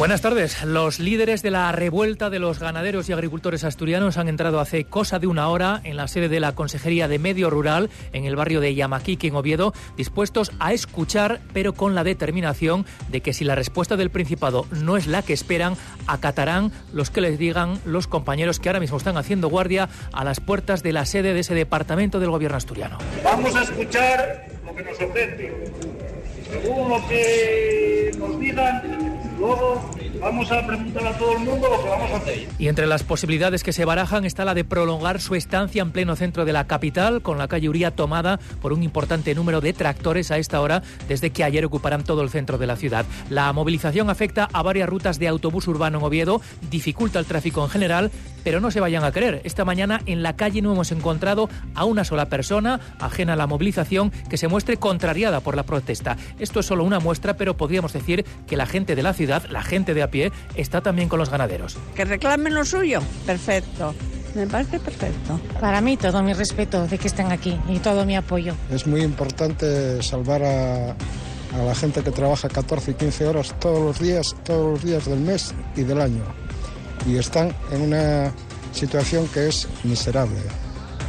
Buenas tardes. Los líderes de la revuelta de los ganaderos y agricultores asturianos han entrado hace cosa de una hora en la sede de la Consejería de Medio Rural en el barrio de Yamaquique, en Oviedo, dispuestos a escuchar, pero con la determinación de que si la respuesta del Principado no es la que esperan, acatarán los que les digan los compañeros que ahora mismo están haciendo guardia a las puertas de la sede de ese departamento del gobierno asturiano. Vamos a escuchar lo que nos ofrece. Según lo que nos digan, Lobo. Vamos a preguntar a todo el mundo lo que vamos a hacer. Y entre las posibilidades que se barajan está la de prolongar su estancia en pleno centro de la capital, con la calle Uría tomada por un importante número de tractores a esta hora, desde que ayer ocuparán todo el centro de la ciudad. La movilización afecta a varias rutas de autobús urbano en Oviedo, dificulta el tráfico en general, pero no se vayan a creer. Esta mañana en la calle no hemos encontrado a una sola persona ajena a la movilización que se muestre contrariada por la protesta. Esto es solo una muestra, pero podríamos decir que la gente de la ciudad la gente de a pie, está también con los ganaderos. Que reclamen lo suyo, perfecto. Me parece perfecto. Para mí todo mi respeto de que estén aquí y todo mi apoyo. Es muy importante salvar a, a la gente que trabaja 14 y 15 horas todos los días, todos los días del mes y del año. Y están en una situación que es miserable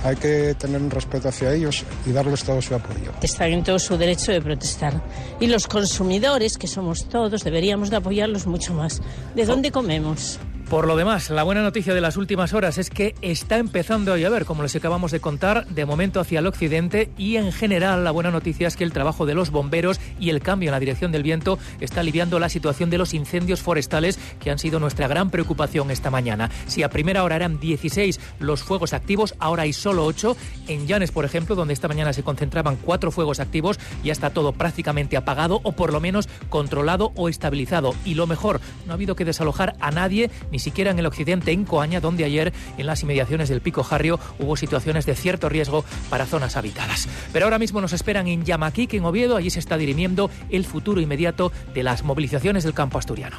hay que tener un respeto hacia ellos y darles todo su apoyo. Están en todo su derecho de protestar. Y los consumidores, que somos todos, deberíamos de apoyarlos mucho más. ¿De dónde comemos? Por lo demás, la buena noticia de las últimas horas es que está empezando a llover, como les acabamos de contar, de momento hacia el occidente y en general la buena noticia es que el trabajo de los bomberos y el cambio en la dirección del viento está aliviando la situación de los incendios forestales que han sido nuestra gran preocupación esta mañana. Si a primera hora eran 16 los fuegos activos, ahora hay solo 8. En Llanes, por ejemplo, donde esta mañana se concentraban cuatro fuegos activos, ya está todo prácticamente apagado o por lo menos controlado o estabilizado. Y lo mejor, no ha habido que desalojar a nadie ni siquiera en el occidente, en Coaña, donde ayer en las inmediaciones del Pico Jarrio hubo situaciones de cierto riesgo para zonas habitadas. Pero ahora mismo nos esperan en Yamaquique, en Oviedo, allí se está dirimiendo el futuro inmediato de las movilizaciones del campo asturiano.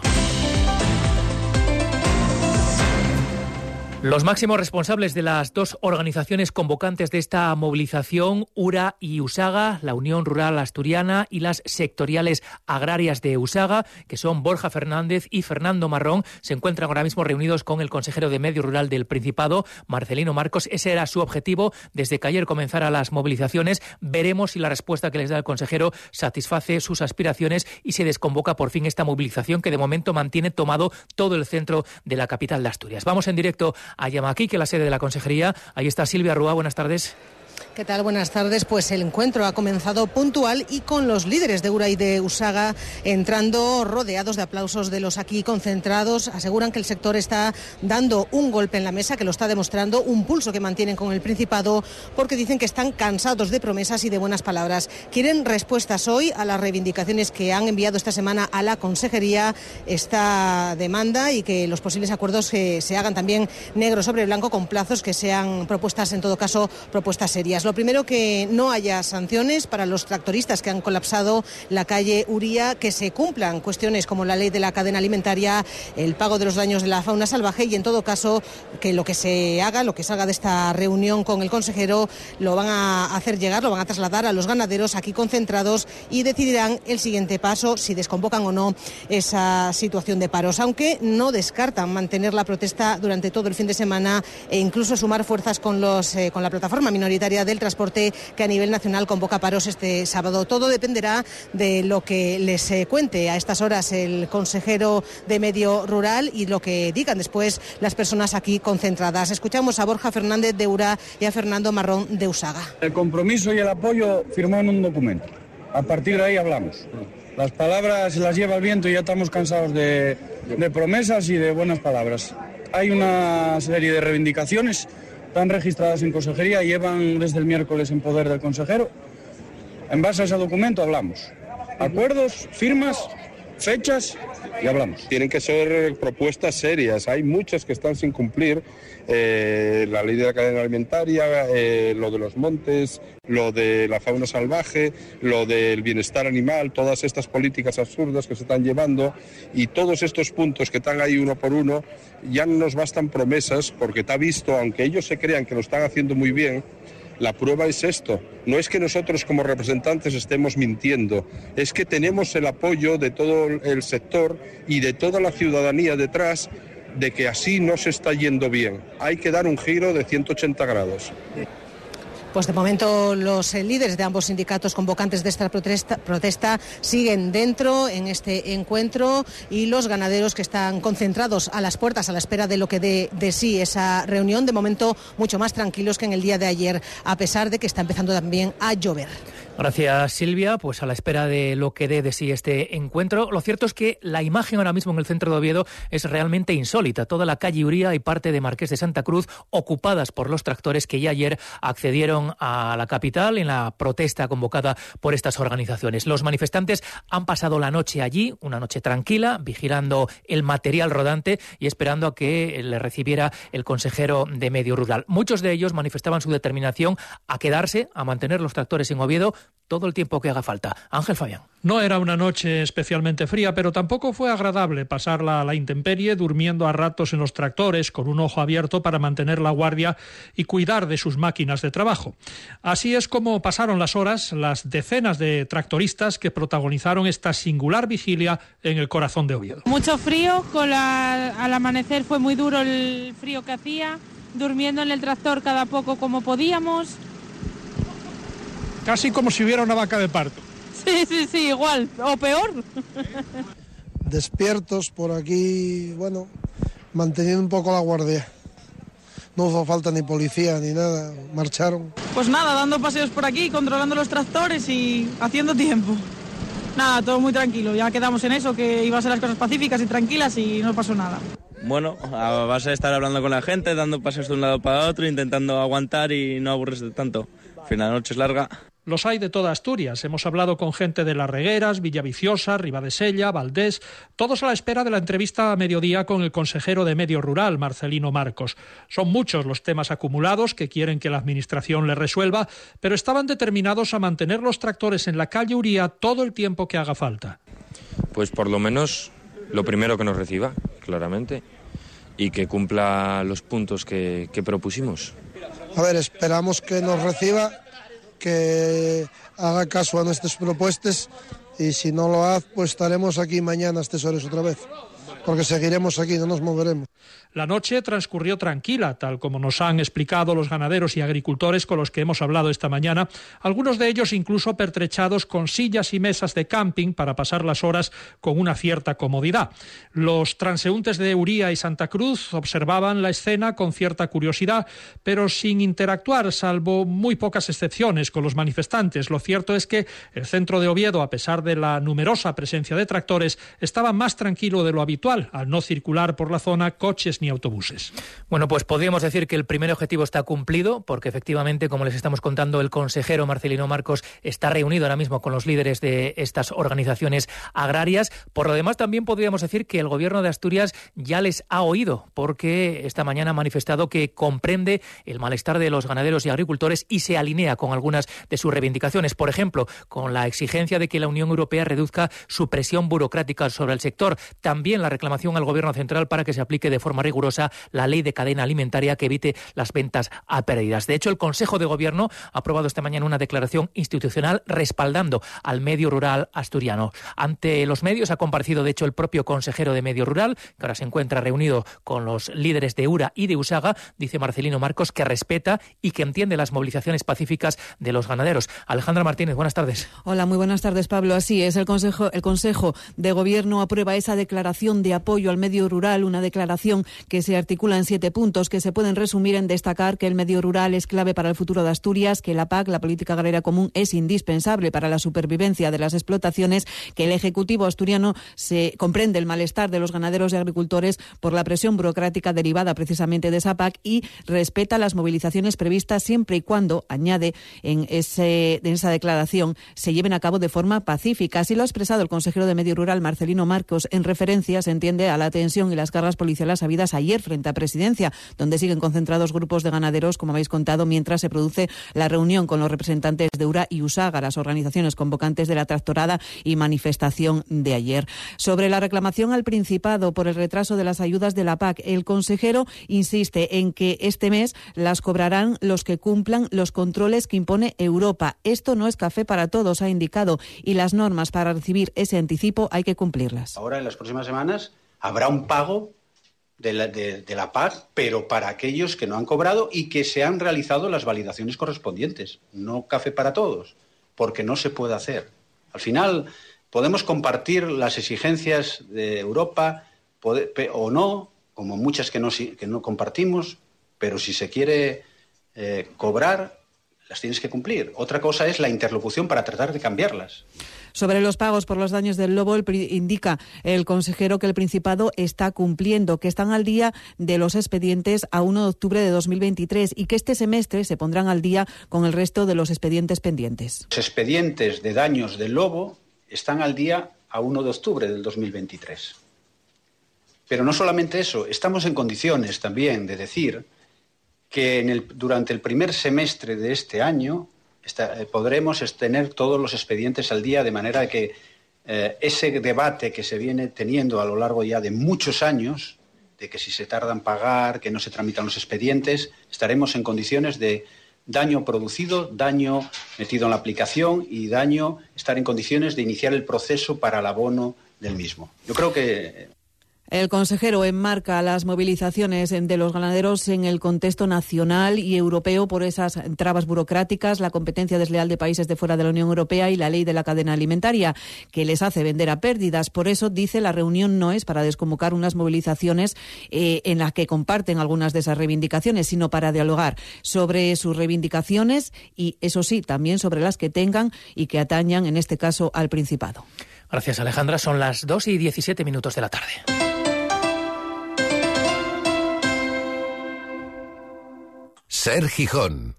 Los máximos responsables de las dos organizaciones convocantes de esta movilización, URA y USAGA, la Unión Rural Asturiana y las sectoriales agrarias de USAGA, que son Borja Fernández y Fernando Marrón, se encuentran ahora mismo reunidos con el consejero de Medio Rural del Principado, Marcelino Marcos. Ese era su objetivo desde que ayer comenzara las movilizaciones. Veremos si la respuesta que les da el consejero satisface sus aspiraciones y se desconvoca por fin esta movilización que de momento mantiene tomado todo el centro de la capital de Asturias. Vamos en directo a Yamaki, que es la sede de la consejería. Ahí está Silvia Rúa, buenas tardes. ¿Qué tal? Buenas tardes. Pues el encuentro ha comenzado puntual y con los líderes de URA y de USAGA entrando rodeados de aplausos de los aquí concentrados. Aseguran que el sector está dando un golpe en la mesa, que lo está demostrando, un pulso que mantienen con el Principado, porque dicen que están cansados de promesas y de buenas palabras. Quieren respuestas hoy a las reivindicaciones que han enviado esta semana a la Consejería esta demanda y que los posibles acuerdos se, se hagan también negro sobre blanco con plazos que sean propuestas, en todo caso, propuestas serias. Lo primero, que no haya sanciones para los tractoristas que han colapsado la calle Uría, que se cumplan cuestiones como la ley de la cadena alimentaria, el pago de los daños de la fauna salvaje y, en todo caso, que lo que se haga, lo que salga de esta reunión con el consejero, lo van a hacer llegar, lo van a trasladar a los ganaderos aquí concentrados y decidirán el siguiente paso, si desconvocan o no esa situación de paros, aunque no descartan mantener la protesta durante todo el fin de semana e incluso sumar fuerzas con, los, eh, con la plataforma minoritaria de del transporte que a nivel nacional convoca paros este sábado. Todo dependerá de lo que les eh, cuente a estas horas el consejero de Medio Rural y lo que digan después las personas aquí concentradas. Escuchamos a Borja Fernández de URA y a Fernando Marrón de Usaga. El compromiso y el apoyo firmó en un documento. A partir de ahí hablamos. Las palabras las lleva el viento y ya estamos cansados de, de promesas y de buenas palabras. Hay una serie de reivindicaciones están registradas en consejería, llevan desde el miércoles en poder del consejero. En base a ese documento hablamos. Acuerdos, firmas, fechas y hablamos. Tienen que ser propuestas serias. Hay muchas que están sin cumplir. Eh, la ley de la cadena alimentaria, eh, lo de los montes, lo de la fauna salvaje, lo del bienestar animal, todas estas políticas absurdas que se están llevando y todos estos puntos que están ahí uno por uno, ya no nos bastan promesas porque está visto, aunque ellos se crean que lo están haciendo muy bien, La prueba es esto. No es que nosotros como representantes estemos mintiendo, es que tenemos el apoyo de todo el sector y de toda la ciudadanía detrás de que así no se está yendo bien. Hay que dar un giro de 180 grados. Pues de momento los eh, líderes de ambos sindicatos convocantes de esta protesta, siguen dentro en este encuentro y los ganaderos que están concentrados a las puertas a la espera de lo que dé de sí esa reunión, de momento mucho más tranquilos que en el día de ayer, a pesar de que está empezando también a llover. Gracias Silvia, pues a la espera de lo que dé de sí este encuentro. Lo cierto es que la imagen ahora mismo en el centro de Oviedo es realmente insólita. Toda la calle Uría y parte de Marqués de Santa Cruz ocupadas por los tractores que ya ayer accedieron a la capital en la protesta convocada por estas organizaciones. Los manifestantes han pasado la noche allí, una noche tranquila, vigilando el material rodante y esperando a que le recibiera el consejero de Medio Rural. Muchos de ellos manifestaban su determinación a quedarse, a mantener los tractores en Oviedo todo el tiempo que haga falta. Ángel Fabián. No era una noche especialmente fría, pero tampoco fue agradable pasarla a la intemperie durmiendo a ratos en los tractores con un ojo abierto para mantener la guardia y cuidar de sus máquinas de trabajo. Así es como pasaron las horas las decenas de tractoristas que protagonizaron esta singular vigilia en el corazón de Oviedo. Mucho frío, con al amanecer fue muy duro el frío que hacía, durmiendo en el tractor cada poco como podíamos Casi como si hubiera una vaca de parto. Sí, sí, sí, igual, o peor. Despiertos por aquí, bueno, manteniendo un poco la guardia. No hizo falta ni policía ni nada, marcharon. Pues nada, dando paseos por aquí, controlando los tractores y haciendo tiempo. Nada, todo muy tranquilo, ya quedamos en eso, que iba a ser las cosas pacíficas y tranquilas y no pasó nada. Bueno, vas a estar hablando con la gente, dando paseos de un lado para otro, intentando aguantar y no aburrirse tanto. Al final la noche es larga. Los hay de toda Asturias. Hemos hablado con gente de Las Regueras, Villaviciosa, Ribadesella, Valdés, todos a la espera de la entrevista a mediodía con el consejero de Medio Rural, Marcelino Marcos. Son muchos los temas acumulados que quieren que la Administración le resuelva, pero estaban determinados a mantener los tractores en la calle Uría todo el tiempo que haga falta. Pues por lo menos lo primero que nos reciba, claramente, y que cumpla los puntos que, que propusimos. A ver, esperamos que nos reciba que haga caso a nuestras propuestas y si no lo hace, pues estaremos aquí mañana a estas horas otra vez porque seguiremos aquí, no nos moveremos. La noche transcurrió tranquila, tal como nos han explicado los ganaderos y agricultores con los que hemos hablado esta mañana, algunos de ellos incluso pertrechados con sillas y mesas de camping para pasar las horas con una cierta comodidad. Los transeúntes de Uría y Santa Cruz observaban la escena con cierta curiosidad, pero sin interactuar, salvo muy pocas excepciones con los manifestantes. Lo cierto es que el centro de Oviedo, a pesar de la numerosa presencia de tractores, estaba más tranquilo de lo habitual al no circular por la zona coches ni autobuses. Bueno, pues podríamos decir que el primer objetivo está cumplido, porque efectivamente, como les estamos contando, el consejero Marcelino Marcos está reunido ahora mismo con los líderes de estas organizaciones agrarias. Por lo demás, también podríamos decir que el gobierno de Asturias ya les ha oído, porque esta mañana ha manifestado que comprende el malestar de los ganaderos y agricultores y se alinea con algunas de sus reivindicaciones. Por ejemplo, con la exigencia de que la Unión Europea reduzca su presión burocrática sobre el sector. También la reclamación al Gobierno central para que se aplique de forma rigurosa la ley de cadena alimentaria que evite las ventas a pérdidas. De hecho, el Consejo de Gobierno ha aprobado esta mañana una declaración institucional respaldando al medio rural asturiano. Ante los medios ha comparecido, de hecho, el propio consejero de Medio Rural, que ahora se encuentra reunido con los líderes de URA y de USAGA, dice Marcelino Marcos, que respeta y que entiende las movilizaciones pacíficas de los ganaderos. Alejandra Martínez, buenas tardes. Hola, muy buenas tardes, Pablo. Así es, el Consejo, el Consejo de Gobierno aprueba esa declaración de apoyo al medio rural, una declaración que se articula en siete puntos que se pueden resumir en destacar que el medio rural es clave para el futuro de Asturias, que la PAC, la Política Agraria Común, es indispensable para la supervivencia de las explotaciones, que el Ejecutivo asturiano se comprende el malestar de los ganaderos y agricultores por la presión burocrática derivada precisamente de esa PAC y respeta las movilizaciones previstas siempre y cuando, añade en, ese, en esa declaración, se lleven a cabo de forma pacífica. Así lo ha expresado el consejero de Medio Rural, Marcelino Marcos, en referencias entre entiende a la tensión y las cargas policiales habidas ayer frente a Presidencia, donde siguen concentrados grupos de ganaderos, como habéis contado, mientras se produce la reunión con los representantes de URA y USAGA, las organizaciones convocantes de la tractorada y manifestación de ayer. Sobre la reclamación al Principado por el retraso de las ayudas de la PAC, el consejero insiste en que este mes las cobrarán los que cumplan los controles que impone Europa. Esto no es café para todos, ha indicado, y las normas para recibir ese anticipo hay que cumplirlas. Ahora, en las próximas semanas, habrá un pago de la, PAC, pero para aquellos que no han cobrado y que se han realizado las validaciones correspondientes. No café para todos, porque no se puede hacer. Al final, podemos compartir las exigencias de Europa o no, como muchas que no, que no compartimos, pero si se quiere eh, cobrar, las tienes que cumplir. Otra cosa es la interlocución para tratar de cambiarlas. Sobre los pagos por los daños del lobo, el, indica el consejero que el Principado está cumpliendo, que están al día de los expedientes a 1 de octubre de 2023 y que este semestre se pondrán al día con el resto de los expedientes pendientes. Los expedientes de daños del lobo están al día a 1 de octubre del 2023. Pero no solamente eso, estamos en condiciones también de decir que en el, durante el primer semestre de este año eh, podremos tener todos los expedientes al día, de manera que eh, ese debate que se viene teniendo a lo largo ya de muchos años, de que si se tarda en pagar, que no se tramitan los expedientes, estaremos en condiciones de daño producido, daño metido en la aplicación y daño estar en condiciones de iniciar el proceso para el abono del mismo. Yo creo que el consejero enmarca las movilizaciones de los ganaderos en el contexto nacional y europeo por esas trabas burocráticas, la competencia desleal de países de fuera de la Unión Europea y la ley de la cadena alimentaria, que les hace vender a pérdidas. Por eso, dice, la reunión no es para desconvocar unas movilizaciones eh, en las que comparten algunas de esas reivindicaciones, sino para dialogar sobre sus reivindicaciones y, eso sí, también sobre las que tengan y que atañan, en este caso, al Principado. Gracias, Alejandra. Son las 2 y 17 minutos de la tarde. Ser Gijón.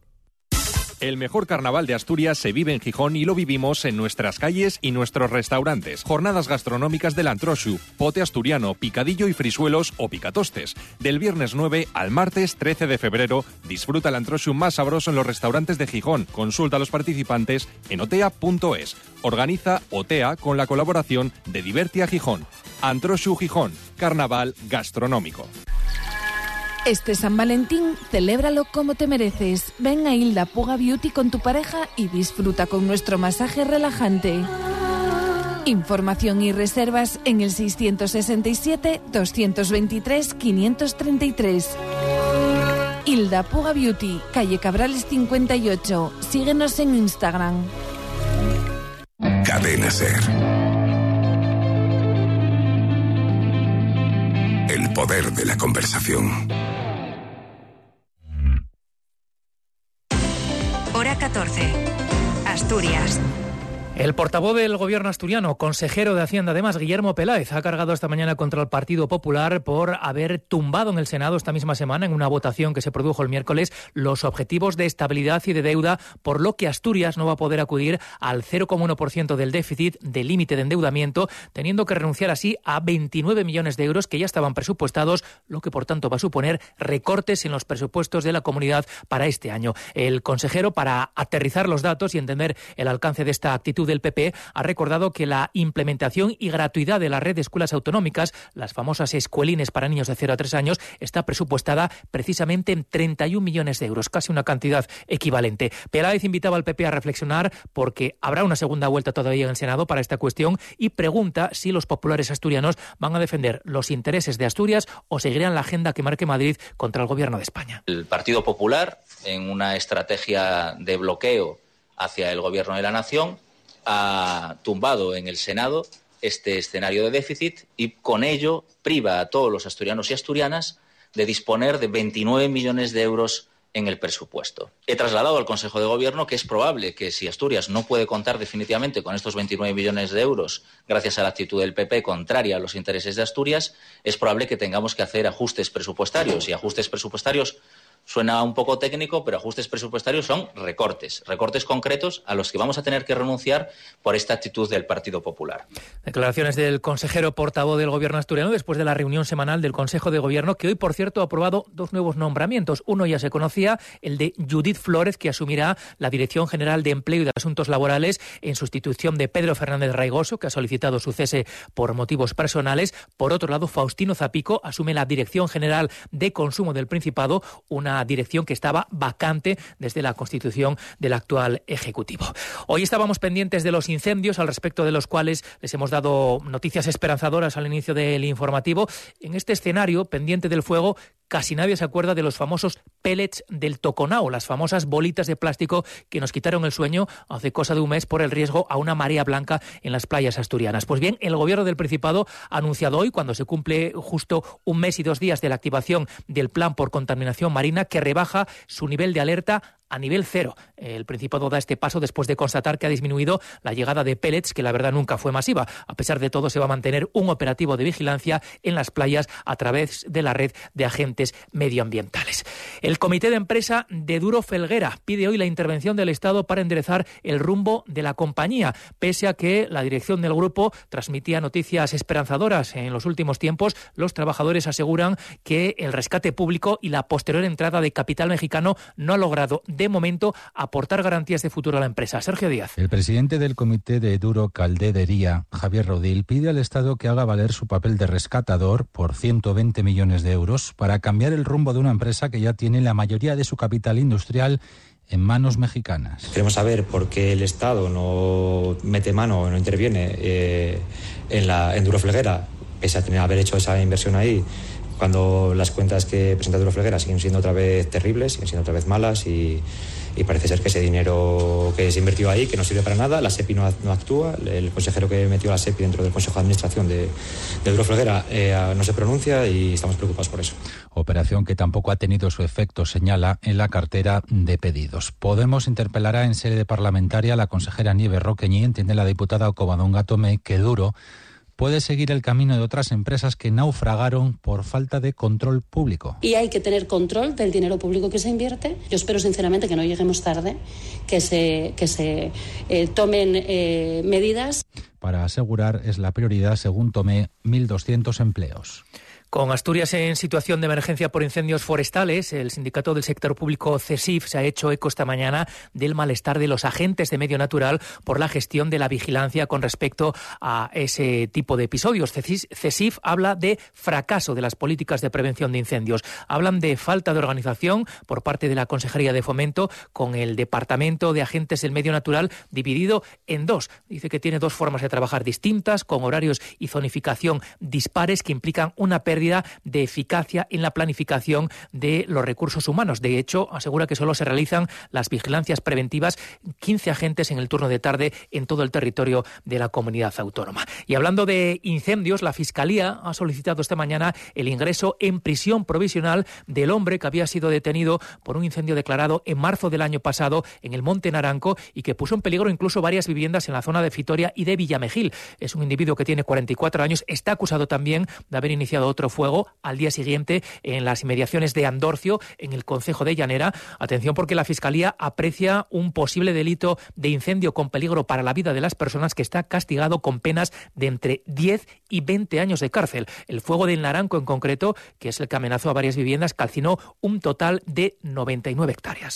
El mejor carnaval de Asturias se vive en Gijón y lo vivimos en nuestras calles y nuestros restaurantes. Jornadas gastronómicas del Antroshu, pote asturiano, picadillo y frisuelos o picatostes. Del viernes 9 al martes 13 de febrero, disfruta el Antroshu más sabroso en los restaurantes de Gijón. Consulta a los participantes en otea.es. Organiza OTEA con la colaboración de Divertia Gijón. Antroshu Gijón, carnaval gastronómico. Este San Valentín, celébralo como te mereces. Ven a Hilda Puga Beauty con tu pareja y disfruta con nuestro masaje relajante. Información y reservas en el 667-223-533. Hilda Puga Beauty, calle Cabrales 58. Síguenos en Instagram. Cadena Ser. El poder de la conversación. El portavoz del gobierno asturiano, consejero de Hacienda, además, Guillermo Peláez, ha cargado esta mañana contra el Partido Popular por haber tumbado en el Senado esta misma semana, en una votación que se produjo el miércoles, los objetivos de estabilidad y de deuda, por lo que Asturias no va a poder acudir al 0,1% del déficit del límite de endeudamiento, teniendo que renunciar así a 29 millones de euros que ya estaban presupuestados, lo que por tanto va a suponer recortes en los presupuestos de la comunidad para este año. El consejero, para aterrizar los datos y entender el alcance de esta actitud, del PP ha recordado que la implementación y gratuidad de la red de escuelas autonómicas, las famosas escuelines para niños de 0 a 3 años, está presupuestada precisamente en 31 millones de euros, casi una cantidad equivalente. Peláez invitaba al PP a reflexionar porque habrá una segunda vuelta todavía en el Senado para esta cuestión y pregunta si los populares asturianos van a defender los intereses de Asturias o seguirán la agenda que marque Madrid contra el gobierno de España. El Partido Popular, en una estrategia de bloqueo hacia el gobierno de la nación, ha tumbado en el Senado este escenario de déficit y con ello priva a todos los asturianos y asturianas de disponer de 29 millones de euros en el presupuesto. He trasladado al Consejo de Gobierno que es probable que si Asturias no puede contar definitivamente con estos 29 millones de euros gracias a la actitud del PP contraria a los intereses de Asturias, es probable que tengamos que hacer ajustes presupuestarios y ajustes presupuestarios Suena un poco técnico, pero ajustes presupuestarios son recortes, recortes concretos a los que vamos a tener que renunciar por esta actitud del Partido Popular. Declaraciones del consejero portavoz del Gobierno asturiano después de la reunión semanal del Consejo de Gobierno, que hoy, por cierto, ha aprobado dos nuevos nombramientos. Uno ya se conocía, el de Judith Flores, que asumirá la Dirección General de Empleo y de Asuntos Laborales en sustitución de Pedro Fernández Raigoso, que ha solicitado su cese por motivos personales. Por otro lado, Faustino Zapico asume la Dirección General de Consumo del Principado, una dirección que estaba vacante desde la constitución del actual Ejecutivo. Hoy estábamos pendientes de los incendios, al respecto de los cuales les hemos dado noticias esperanzadoras al inicio del informativo. En este escenario, pendiente del fuego, casi nadie se acuerda de los famosos pellets del Toconao, las famosas bolitas de plástico que nos quitaron el sueño hace cosa de un mes por el riesgo a una marea blanca en las playas asturianas. Pues bien, el gobierno del Principado ha anunciado hoy, cuando se cumple justo un mes y dos días de la activación del plan por contaminación marina, que rebaja su nivel de alerta a nivel cero. El Principado da este paso después de constatar que ha disminuido la llegada de pellets, que la verdad nunca fue masiva. A pesar de todo, se va a mantener un operativo de vigilancia en las playas a través de la red de agentes medioambientales. El Comité de Empresa de Duro Felguera pide hoy la intervención del Estado para enderezar el rumbo de la compañía, pese a que la dirección del grupo transmitía noticias esperanzadoras en los últimos tiempos. Los trabajadores aseguran que el rescate público y la posterior entrada de capital mexicano no ha logrado de momento aportar garantías de futuro a la empresa. Sergio Díaz. El presidente del Comité de Duro Calderería, Javier Rodil, pide al Estado que haga valer su papel de rescatador por 120 millones de euros para cambiar el rumbo de una empresa que ya tiene la mayoría de su capital industrial en manos mexicanas. Queremos saber por qué el Estado no mete mano o no interviene eh, en, la, en Duro Felguera, pese a tener, haber hecho esa inversión ahí cuando las cuentas que presenta Duro Felguera siguen siendo otra vez terribles, siguen siendo otra vez malas y, parece ser que ese dinero que se invirtió ahí, que no sirve para nada, la SEPI no, actúa, el consejero que metió la SEPI dentro del Consejo de Administración de, de Duro Felguera eh, no se pronuncia y estamos preocupados por eso. Operación que tampoco ha tenido su efecto, señala en la cartera de pedidos. Podemos interpelará en sede parlamentaria a la consejera Nieve Roqueñi, entiende la diputada Ocovadonga Tomé, que Duro puede seguir el camino de otras empresas que naufragaron por falta de control público. Y hay que tener control del dinero público que se invierte. Yo espero sinceramente que no lleguemos tarde, que se, que se eh, tomen eh, medidas. Para asegurar es la prioridad, según Tomé, 1.200 empleos. Con Asturias en situación de emergencia por incendios forestales, el sindicato del sector público CESIF se ha hecho eco esta mañana del malestar de los agentes de medio natural por la gestión de la vigilancia con respecto a ese tipo de episodios. CESIF habla de fracaso de las políticas de prevención de incendios. Hablan de falta de organización por parte de la Consejería de Fomento con el Departamento de Agentes del Medio Natural dividido en dos. Dice que tiene dos formas de trabajar distintas, con horarios y zonificación dispares que implican una pérdida de eficacia en la planificación de los recursos humanos. De hecho, asegura que solo se realizan las vigilancias preventivas 15 agentes en el turno de tarde en todo el territorio de la comunidad autónoma. Y hablando de incendios, la Fiscalía ha solicitado esta mañana el ingreso en prisión provisional del hombre que había sido detenido por un incendio declarado en marzo del año pasado en el Monte Naranco y que puso en peligro incluso varias viviendas en la zona de Fitoria y de Villamejil. Es un individuo que tiene 44 años, está acusado también de haber iniciado otro fuego al día siguiente en las inmediaciones de Andorcio, en el Concejo de Llanera. Atención porque la Fiscalía aprecia un posible delito de incendio con peligro para la vida de las personas que está castigado con penas de entre 10 y 20 años de cárcel. El fuego del Naranco en concreto, que es el que amenazó a varias viviendas, calcinó un total de 99 hectáreas.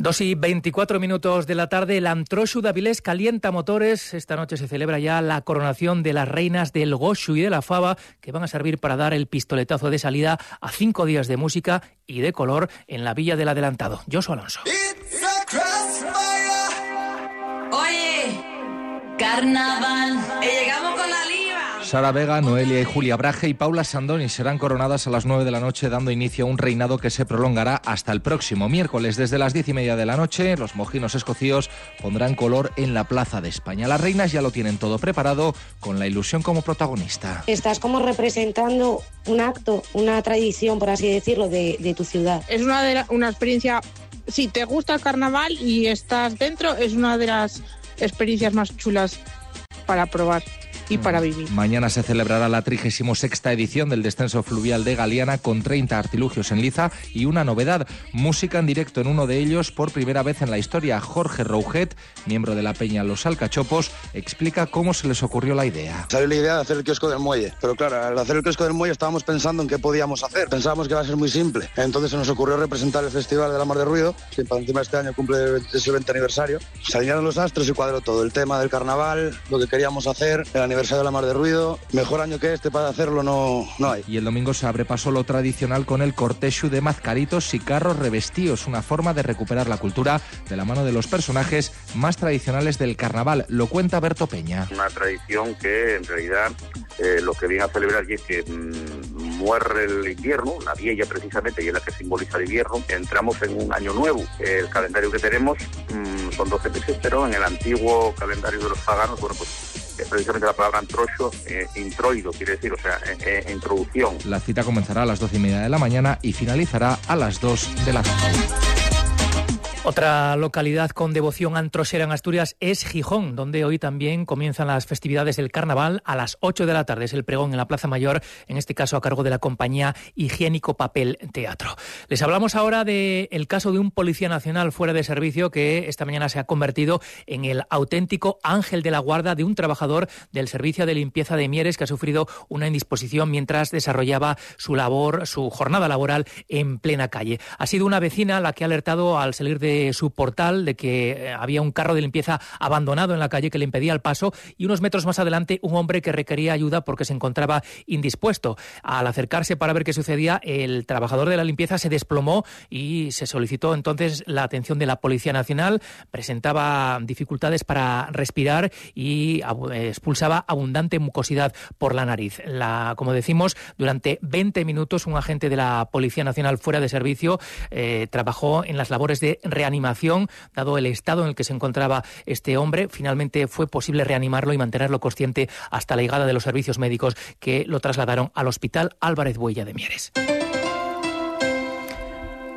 Dos y veinticuatro minutos de la tarde, el Antroshu Davilés calienta motores. Esta noche se celebra ya la coronación de las reinas del Goshu y de la Fava, que van a servir para dar el pistoletazo de salida a cinco días de música y de color en la Villa del Adelantado. Josu Alonso. Oye, carnaval, llegamos la liva. Sara Vega, Noelia y Julia Braje y Paula Sandoni serán coronadas a las 9 de la noche, dando inicio a un reinado que se prolongará hasta el próximo miércoles. Desde las 10 y media de la noche, los mojinos escocíos pondrán color en la Plaza de España. Las reinas ya lo tienen todo preparado, con la ilusión como protagonista. Estás como representando un acto, una tradición, por así decirlo, de, tu ciudad. Es una, de una experiencia, si te gusta el carnaval y estás dentro, es una de las experiencias más chulas para probar y para vivir. Mañana se celebrará la 36 edición del descenso fluvial de Galiana con 30 artilugios en liza y una novedad, música en directo en uno de ellos por primera vez en la historia. Jorge Rouget, miembro de la Peña Los Alcachopos, explica cómo se les ocurrió la idea. Salió la idea de hacer el kiosco del muelle, pero claro, al hacer el kiosco del muelle estábamos pensando en qué podíamos hacer. Pensábamos que iba a ser muy simple. Entonces se nos ocurrió representar el Festival de la Mar de Ruido, que para encima este año cumple ese 20 aniversario. Se alinearon los astros y cuadró todo. El tema del carnaval, lo que queríamos hacer, el aniversario de la Mar de Ruido Mejor año que este para hacerlo no, no hay. Y el domingo se abre paso lo tradicional con el cortejo de mazcaritos y carros revestidos, una forma de recuperar la cultura de la mano de los personajes más tradicionales del carnaval. Lo cuenta Berto Peña. Una tradición que en realidad eh, lo que viene a celebrar es que mm, muere el invierno, la vieja precisamente, y es la que simboliza el invierno. Entramos en un año nuevo. El calendario que tenemos mm, son 12 meses, pero en el antiguo calendario de los paganos, bueno, pues precisamente la palabra antrocho, eh, introido, quiere decir, o sea, eh, eh, introducción. La cita comenzará a las doce y media de la mañana y finalizará a las 2 de la tarde. Otra localidad con devoción antrosera en Asturias es Gijón, donde hoy también comienzan las festividades del carnaval a las 8 de la tarde. Es el pregón en la Plaza Mayor, en este caso a cargo de la compañía Higiénico Papel Teatro. Les hablamos ahora del caso de un policía nacional fuera de servicio que esta mañana se ha convertido en el auténtico ángel de la guarda de un trabajador del servicio de limpieza de Mieres que ha sufrido una indisposición mientras desarrollaba su labor, su jornada laboral en plena calle. Ha sido una vecina la que ha alertado al salir de su portal de que eh, había un carro de limpieza abandonado en la calle que le impedía el paso y unos metros más adelante un hombre que requería ayuda porque se encontraba indispuesto. Al acercarse para ver qué sucedía, el trabajador de la limpieza se desplomó y se solicitó entonces la atención de la Policía Nacional. Presentaba dificultades para respirar y expulsaba abundante mucosidad por la nariz. La, como decimos, durante 20 minutos un agente de la Policía Nacional fuera de servicio eh, trabajó en las labores de dado el estado en el que se encontraba este hombre. Finalmente fue posible reanimarlo y mantenerlo consciente hasta la llegada de los servicios médicos que lo trasladaron al Hospital Álvarez Buella de Mieres.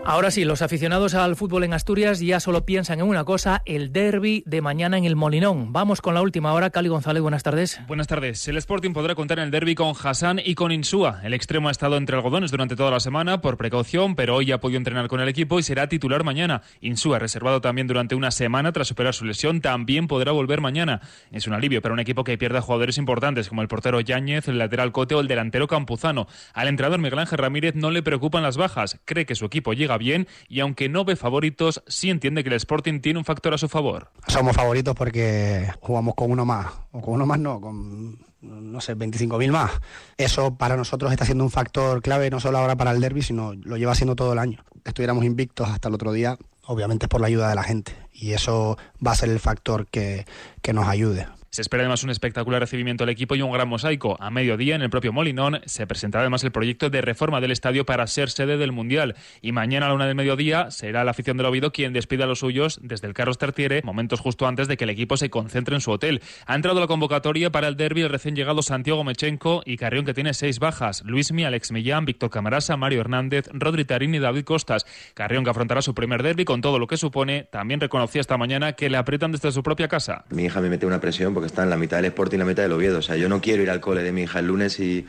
Ahora sí, los aficionados al fútbol en Asturias ya solo piensan en una cosa, el derby de mañana en el Molinón. Vamos con la última hora. Cali González, buenas tardes. Buenas tardes. El Sporting podrá contar en el derby con Hassan y con Insúa. El extremo ha estado entre algodones durante toda la semana por precaución, pero hoy ha podido entrenar con el equipo y será titular mañana. Insúa, reservado también durante una semana tras superar su lesión, también podrá volver mañana. Es un alivio para un equipo que pierde a jugadores importantes como el portero Yáñez, el lateral Cote o el delantero Campuzano. Al entrenador Miguel Ángel Ramírez no le preocupan las bajas. Cree que su equipo llega bien y aunque no ve favoritos, sí entiende que el Sporting tiene un factor a su favor. Somos favoritos porque jugamos con uno más, o con uno más no, con no sé, 25.000 más. Eso para nosotros está siendo un factor clave no solo ahora para el derby, sino lo lleva siendo todo el año. Estuviéramos invictos hasta el otro día, obviamente es por la ayuda de la gente y eso va a ser el factor que, que nos ayude. Se espera además un espectacular recibimiento del equipo y un gran mosaico. A mediodía, en el propio Molinón, se presentará además el proyecto de reforma del estadio para ser sede del Mundial. Y mañana a la una del mediodía será la afición del Oviedo quien despida a los suyos desde el Carlos Tertiere, momentos justo antes de que el equipo se concentre en su hotel. Ha entrado la convocatoria para el derby el recién llegado Santiago Mechenko y Carrión que tiene seis bajas. Luismi, Alex Millán, Víctor Camarasa, Mario Hernández, Rodri Tarín y David Costas. Carrión que afrontará su primer derby con todo lo que supone. También reconocía esta mañana que le aprietan desde su propia casa. Mi hija me mete una presión porque está en la mitad del Sporting y la mitad del Oviedo. O sea, yo no quiero ir al cole de mi hija el lunes y,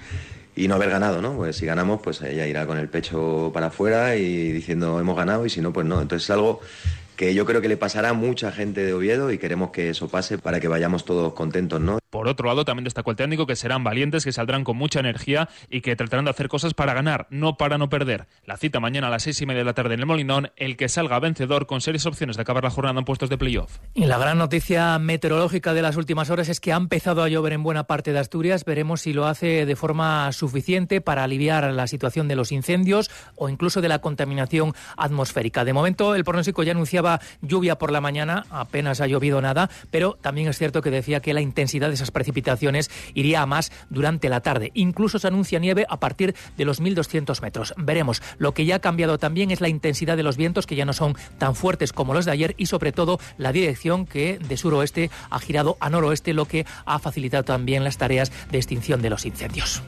y no haber ganado, ¿no? Pues si ganamos, pues ella irá con el pecho para afuera y diciendo hemos ganado y si no, pues no. Entonces es algo que yo creo que le pasará a mucha gente de Oviedo y queremos que eso pase para que vayamos todos contentos, ¿no? Por otro lado, también destacó el técnico que serán valientes, que saldrán con mucha energía y que tratarán de hacer cosas para ganar, no para no perder. La cita mañana a las seis y media de la tarde en el Molinón, el que salga vencedor con serias opciones de acabar la jornada en puestos de playoff. Y la gran noticia meteorológica de las últimas horas es que ha empezado a llover en buena parte de Asturias. Veremos si lo hace de forma suficiente para aliviar la situación de los incendios o incluso de la contaminación atmosférica. De momento, el pronóstico ya anunciaba lluvia por la mañana, apenas ha llovido nada, pero también es cierto que decía que la intensidad de esas precipitaciones iría a más durante la tarde. Incluso se anuncia nieve a partir de los 1.200 metros. Veremos. Lo que ya ha cambiado también es la intensidad de los vientos, que ya no son tan fuertes como los de ayer, y sobre todo la dirección que de suroeste ha girado a noroeste, lo que ha facilitado también las tareas de extinción de los incendios.